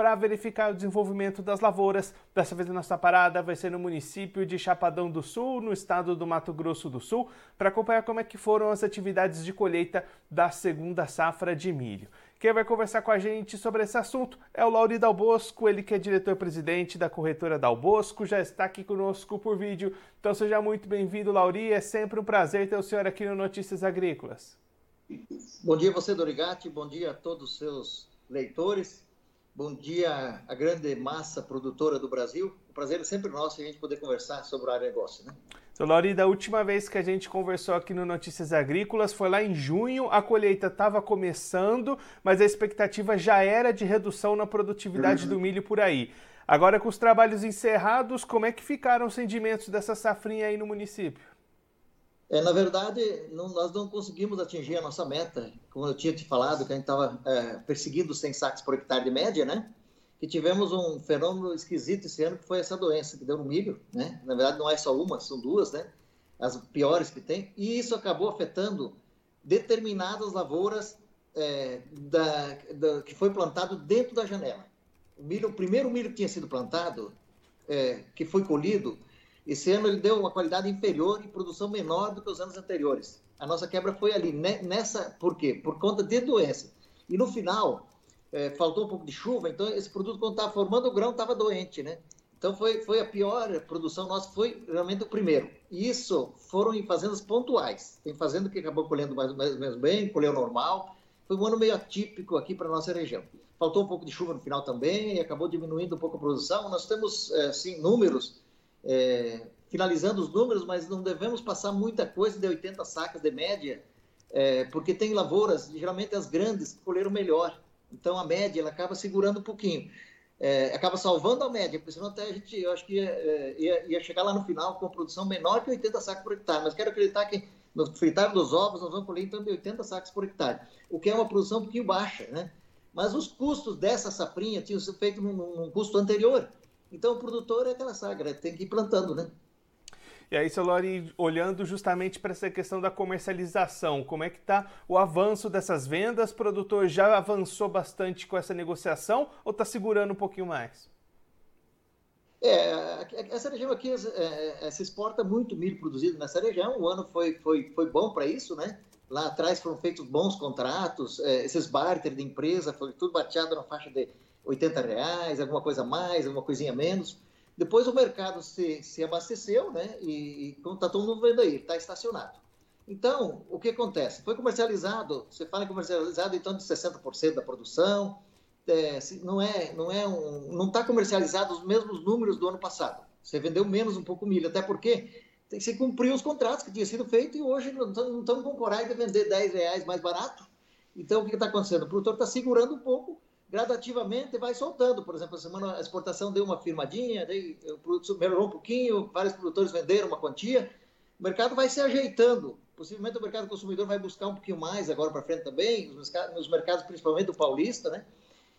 para verificar o desenvolvimento das lavouras. Dessa vez a nossa parada vai ser no município de Chapadão do Sul, no estado do Mato Grosso do Sul, para acompanhar como é que foram as atividades de colheita da segunda safra de milho. Quem vai conversar com a gente sobre esse assunto é o Lauri Dalbosco, ele que é diretor-presidente da corretora Dalbosco, já está aqui conosco por vídeo. Então seja muito bem-vindo, Lauri. É sempre um prazer ter o senhor aqui no Notícias Agrícolas. Bom dia você, Dorigati. Bom dia a todos os seus leitores. Bom dia à grande massa produtora do Brasil. O prazer é sempre nosso a gente poder conversar sobre o negócio, né? Então, Lauri, da última vez que a gente conversou aqui no Notícias Agrícolas foi lá em junho, a colheita estava começando, mas a expectativa já era de redução na produtividade uhum. do milho por aí. Agora, com os trabalhos encerrados, como é que ficaram os rendimentos dessa safrinha aí no município? É, na verdade, não, nós não conseguimos atingir a nossa meta, como eu tinha te falado, que a gente estava é, perseguindo 100 sacos por hectare de média, né? que tivemos um fenômeno esquisito esse ano, que foi essa doença que deu no milho, né? Na verdade, não é só uma, são duas, né? As piores que tem. E isso acabou afetando determinadas lavouras é, da, da, que foi plantado dentro da janela. O, milho, o primeiro milho que tinha sido plantado, é, que foi colhido, esse ano ele deu uma qualidade inferior e produção menor do que os anos anteriores. A nossa quebra foi ali, nessa, por quê? Por conta de doença. E no final, é, faltou um pouco de chuva, então esse produto, quando estava formando o grão, estava doente, né? Então foi, foi a pior produção nossa, foi realmente o primeiro. E isso foram em fazendas pontuais. Tem fazenda que acabou colhendo mais ou menos bem, colheu normal. Foi um ano meio atípico aqui para a nossa região. Faltou um pouco de chuva no final também acabou diminuindo um pouco a produção. Nós temos, é, sim, números, é, finalizando os números, mas não devemos passar muita coisa de 80 sacas de média, é, porque tem lavouras, geralmente as grandes, que colheram melhor. Então a média ela acaba segurando um pouquinho. É, acaba salvando a média, porque senão até a gente, eu acho que ia, é, ia, ia, chegar lá no final com produção menor que 80 sacos por hectare. Mas quero acreditar que no fritar dos ovos nós vamos colher então de 80 sacos por hectare, o que é uma produção um pouquinho baixa, né? Mas os custos dessa safrinha tinham sido feitos num, num custo anterior. Então o produtor é aquela sagra, tem que ir plantando, né? E aí, seu Lori, olhando justamente para essa questão da comercialização, como é que está o avanço dessas vendas? O produtor já avançou bastante com essa negociação ou está segurando um pouquinho mais? É, essa região aqui é, é, se exporta muito milho produzido nessa região. O ano foi, foi, foi bom para isso, né? Lá atrás foram feitos bons contratos, é, esses barter de empresa, foi tudo bateado na faixa de 80 reais, alguma coisa mais, alguma coisinha menos. Depois o mercado se, se abasteceu, né? E, está todo mundo vendo aí, está estacionado. Então, o que acontece? Foi comercializado, você fala comercializado então de 60% da produção, é, não é, não é um, não está comercializado os mesmos números do ano passado. Você vendeu menos um pouco milho, até porque você cumpriu os contratos que tinha sido feito e hoje não estamos com coragem de vender 10 reais mais barato. Então, o que está acontecendo? O produtor está segurando um pouco gradativamente vai soltando. Por exemplo, a semana a exportação deu uma firmadinha, daí o produto melhorou um pouquinho, vários produtores venderam uma quantia. O mercado vai se ajeitando. Possivelmente o mercado consumidor vai buscar um pouquinho mais agora para frente também, nos mercados, principalmente o paulista, né?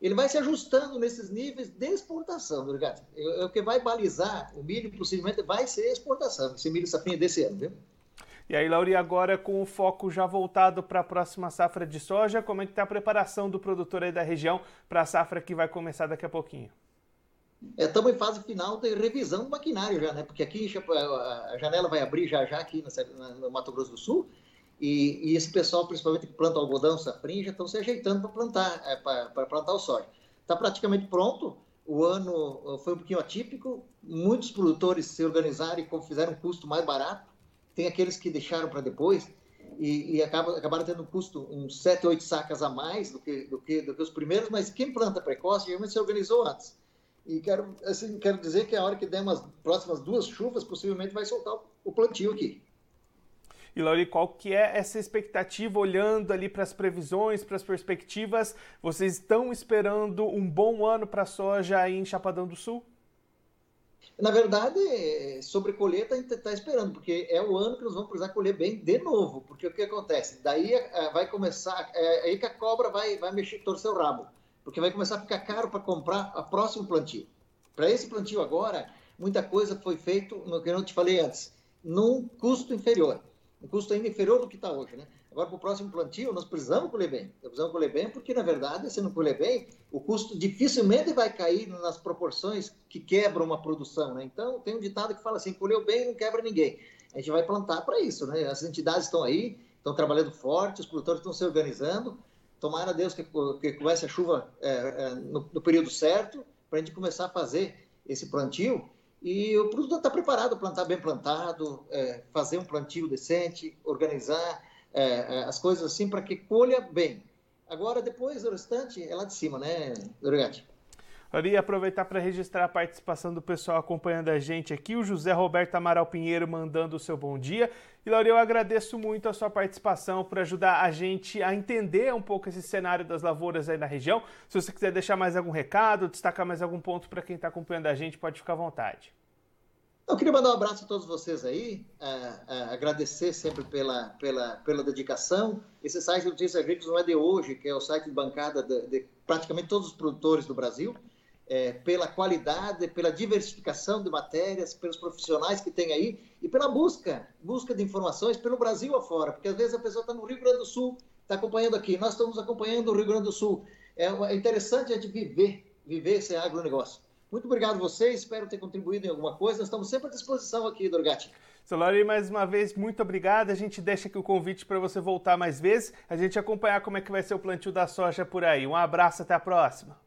Ele vai se ajustando nesses níveis de exportação, obrigado. O que vai balizar o milho, possivelmente, vai ser exportação, esse milho safrinha desse ano, viu? E aí, Lauri, agora com o foco já voltado para a próxima safra de soja, como é que está a preparação do produtor aí da região para a safra que vai começar daqui a pouquinho? Estamos é, em fase final de revisão do maquinário já, né? Porque aqui a janela vai abrir já já aqui no Mato Grosso do Sul e, e esse pessoal, principalmente que planta algodão, safrinha, já estão se ajeitando para plantar, é, para plantar o soja. Está praticamente pronto. O ano foi um pouquinho atípico. Muitos produtores se organizaram e fizeram um custo mais barato tem aqueles que deixaram para depois e, e acaba, acabaram tendo um custo, uns 7, 8 sacas a mais do que, do, que, do que os primeiros, mas quem planta precoce geralmente se organizou antes. E quero, assim, quero dizer que a hora que der umas próximas duas chuvas, possivelmente vai soltar o plantio aqui. E Lauri, qual que é essa expectativa olhando ali para as previsões, para as perspectivas? Vocês estão esperando um bom ano para a soja aí em Chapadão do Sul? Na verdade, sobre colher está tá esperando, porque é o ano que nós vamos precisar colher bem de novo. Porque o que acontece? Daí é, vai começar, é, é aí que a cobra vai, vai mexer, torcer o rabo, porque vai começar a ficar caro para comprar a próximo plantio. Para esse plantio agora, muita coisa foi feito, no que eu te falei antes, num custo inferior, um custo ainda inferior do que está hoje, né? Agora, para o próximo plantio, nós precisamos colher bem. Nós precisamos colher bem porque, na verdade, se não colher bem, o custo dificilmente vai cair nas proporções que quebram uma produção. Né? Então, tem um ditado que fala assim, colheu bem não quebra ninguém. A gente vai plantar para isso. Né? As entidades estão aí, estão trabalhando forte, os produtores estão se organizando. Tomara a Deus que, que comece a chuva é, é, no, no período certo, para a gente começar a fazer esse plantio. E o produtor está preparado, plantar bem plantado, é, fazer um plantio decente, organizar é, é, as coisas assim para que colha bem. Agora, depois, o restante é lá de cima, né, Dorigati? Eu aproveitar para registrar a participação do pessoal acompanhando a gente aqui, o José Roberto Amaral Pinheiro mandando o seu bom dia. E Lauri, eu agradeço muito a sua participação por ajudar a gente a entender um pouco esse cenário das lavouras aí na região. Se você quiser deixar mais algum recado, destacar mais algum ponto para quem está acompanhando a gente, pode ficar à vontade. Eu queria mandar um abraço a todos vocês aí, é, é, agradecer sempre pela, pela, pela dedicação. Esse site de Notícias Agrícolas não é de hoje, que é o site de bancada de, de praticamente todos os produtores do Brasil, é, pela qualidade, pela diversificação de matérias, pelos profissionais que tem aí e pela busca, busca de informações pelo Brasil afora, porque às vezes a pessoa está no Rio Grande do Sul, está acompanhando aqui, nós estamos acompanhando o Rio Grande do Sul. É, é interessante a gente viver, viver esse agronegócio. Muito obrigado a vocês, espero ter contribuído em alguma coisa. Nós estamos sempre à disposição aqui, Dorgatti. Solari, mais uma vez, muito obrigado. A gente deixa aqui o convite para você voltar mais vezes, a gente acompanhar como é que vai ser o plantio da soja por aí. Um abraço, até a próxima.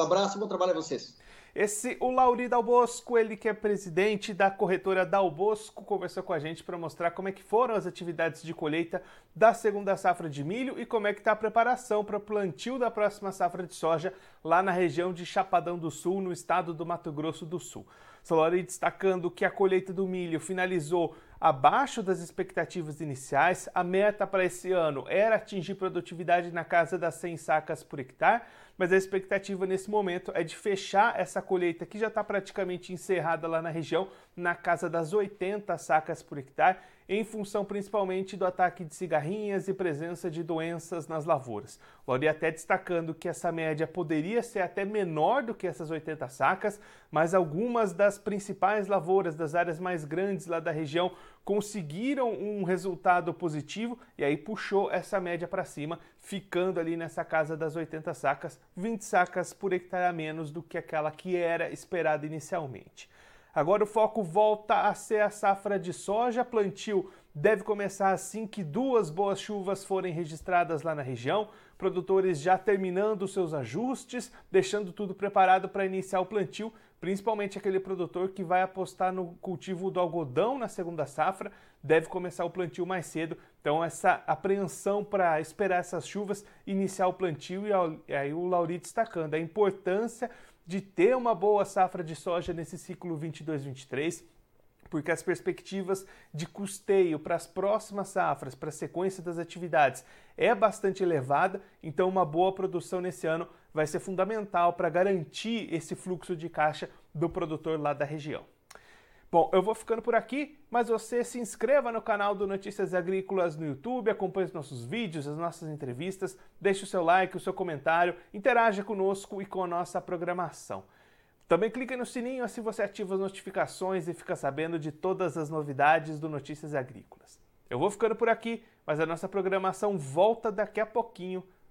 Um abraço, bom trabalho a vocês. Esse, o Lauri Dalbosco, ele que é presidente da corretora Dalbosco, conversou com a gente para mostrar como é que foram as atividades de colheita da segunda safra de milho e como é que está a preparação para o plantio da próxima safra de soja lá na região de Chapadão do Sul, no estado do Mato Grosso do Sul. Solari destacando que a colheita do milho finalizou abaixo das expectativas iniciais. A meta para esse ano era atingir produtividade na casa das 100 sacas por hectare, mas a expectativa nesse momento é de fechar essa colheita que já está praticamente encerrada lá na região, na casa das 80 sacas por hectare, em função principalmente do ataque de cigarrinhas e presença de doenças nas lavouras. Lori até destacando que essa média poderia ser até menor do que essas 80 sacas, mas algumas das principais lavouras das áreas mais grandes lá da região conseguiram um resultado positivo e aí puxou essa média para cima, ficando ali nessa casa das 80 sacas, 20 sacas por hectare a menos do que aquela que era esperada inicialmente. Agora o foco volta a ser a safra de soja. Plantio deve começar assim que duas boas chuvas forem registradas lá na região. Produtores já terminando seus ajustes, deixando tudo preparado para iniciar o plantio, principalmente aquele produtor que vai apostar no cultivo do algodão na segunda safra, deve começar o plantio mais cedo. Então, essa apreensão para esperar essas chuvas, iniciar o plantio, e aí o Lauri destacando a importância de ter uma boa safra de soja nesse ciclo 22-23, porque as perspectivas de custeio para as próximas safras, para a sequência das atividades, é bastante elevada, então uma boa produção nesse ano vai ser fundamental para garantir esse fluxo de caixa do produtor lá da região. Bom, eu vou ficando por aqui, mas você se inscreva no canal do Notícias Agrícolas no YouTube, acompanhe os nossos vídeos, as nossas entrevistas, deixe o seu like, o seu comentário, interaja conosco e com a nossa programação. Também clique no sininho assim você ativa as notificações e fica sabendo de todas as novidades do Notícias Agrícolas. Eu vou ficando por aqui, mas a nossa programação volta daqui a pouquinho.